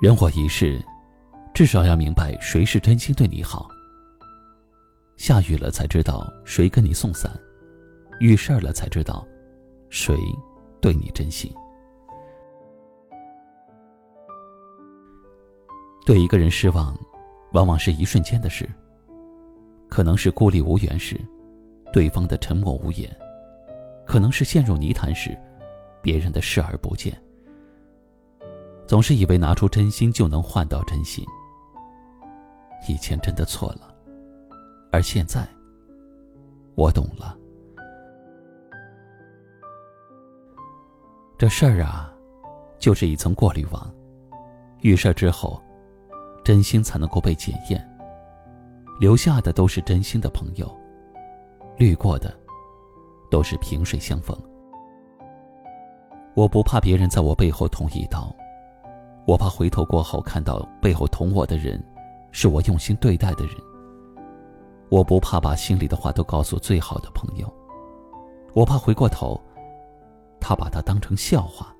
人活一世，至少要明白谁是真心对你好。下雨了才知道谁跟你送伞，遇事儿了才知道谁对你真心。对一个人失望，往往是一瞬间的事。可能是孤立无援时，对方的沉默无言；可能是陷入泥潭时，别人的视而不见。总是以为拿出真心就能换到真心，以前真的错了，而现在我懂了。这事儿啊，就是一层过滤网，遇事之后，真心才能够被检验，留下的都是真心的朋友，滤过的都是萍水相逢。我不怕别人在我背后捅一刀。我怕回头过后看到背后捅我的人，是我用心对待的人。我不怕把心里的话都告诉最好的朋友，我怕回过头，他把他当成笑话，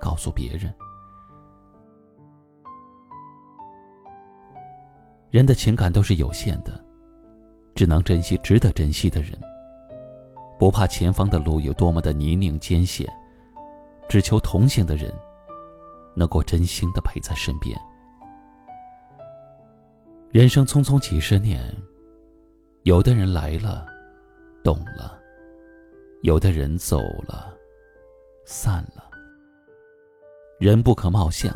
告诉别人。人的情感都是有限的，只能珍惜值得珍惜的人。不怕前方的路有多么的泥泞艰险，只求同行的人。能够真心的陪在身边。人生匆匆几十年，有的人来了，懂了；有的人走了，散了。人不可貌相，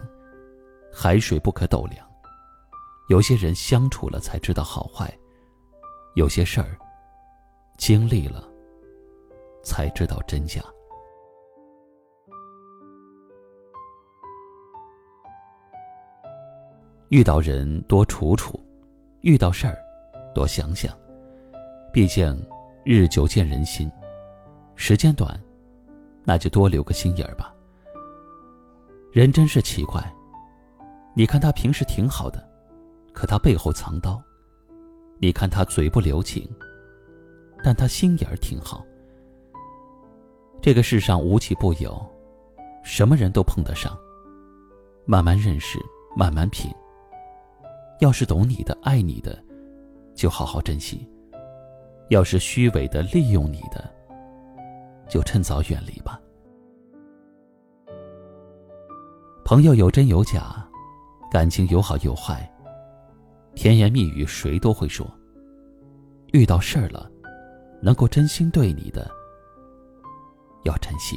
海水不可斗量。有些人相处了才知道好坏，有些事儿经历了才知道真假。遇到人多处处，遇到事儿多想想。毕竟日久见人心，时间短，那就多留个心眼儿吧。人真是奇怪，你看他平时挺好的，可他背后藏刀；你看他嘴不留情，但他心眼儿挺好。这个世上无奇不有，什么人都碰得上。慢慢认识，慢慢品。要是懂你的、爱你的，就好好珍惜；要是虚伪的、利用你的，就趁早远离吧。朋友有真有假，感情有好有坏，甜言蜜语谁都会说。遇到事儿了，能够真心对你的，要珍惜。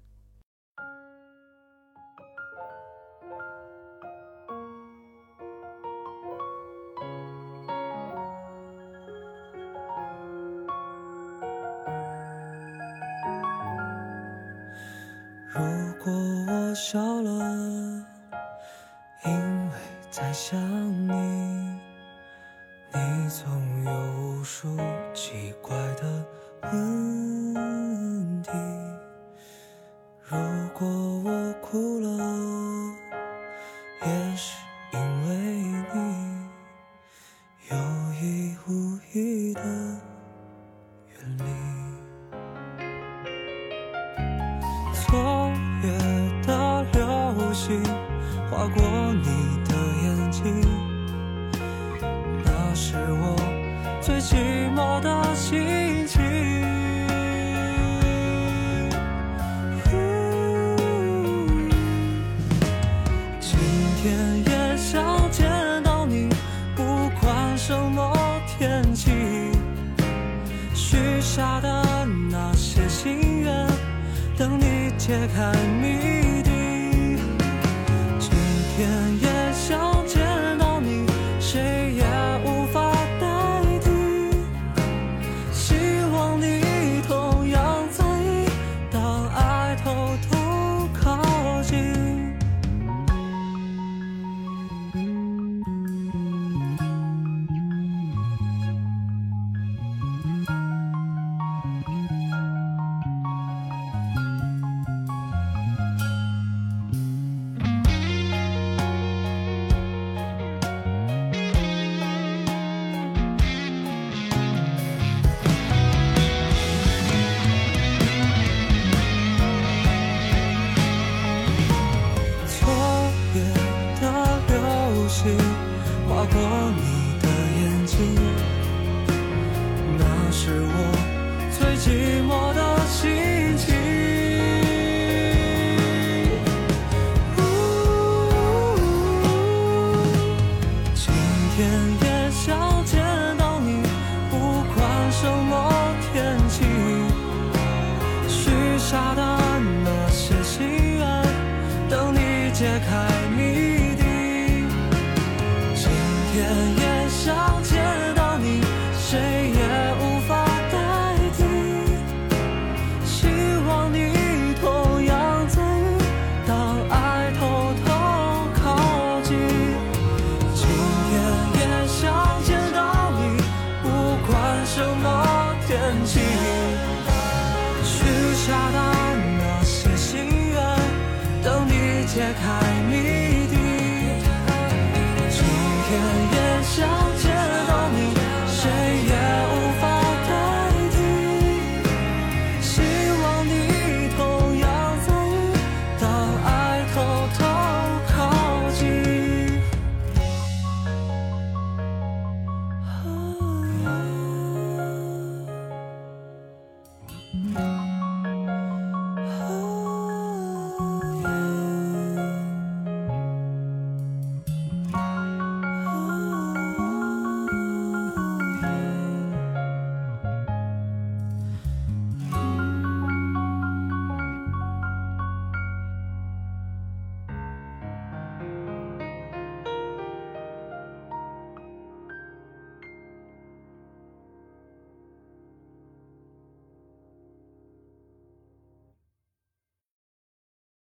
我笑了，因为在想你，你总有无数奇怪的问题。如果我哭了，也是因为揭开谜底。今天也想谜底。今天也想见到你，谁也无法代替。希望你同样在意，当爱偷偷靠近。今天也想见到你，不管什么天气。许下的那些心愿，等你解开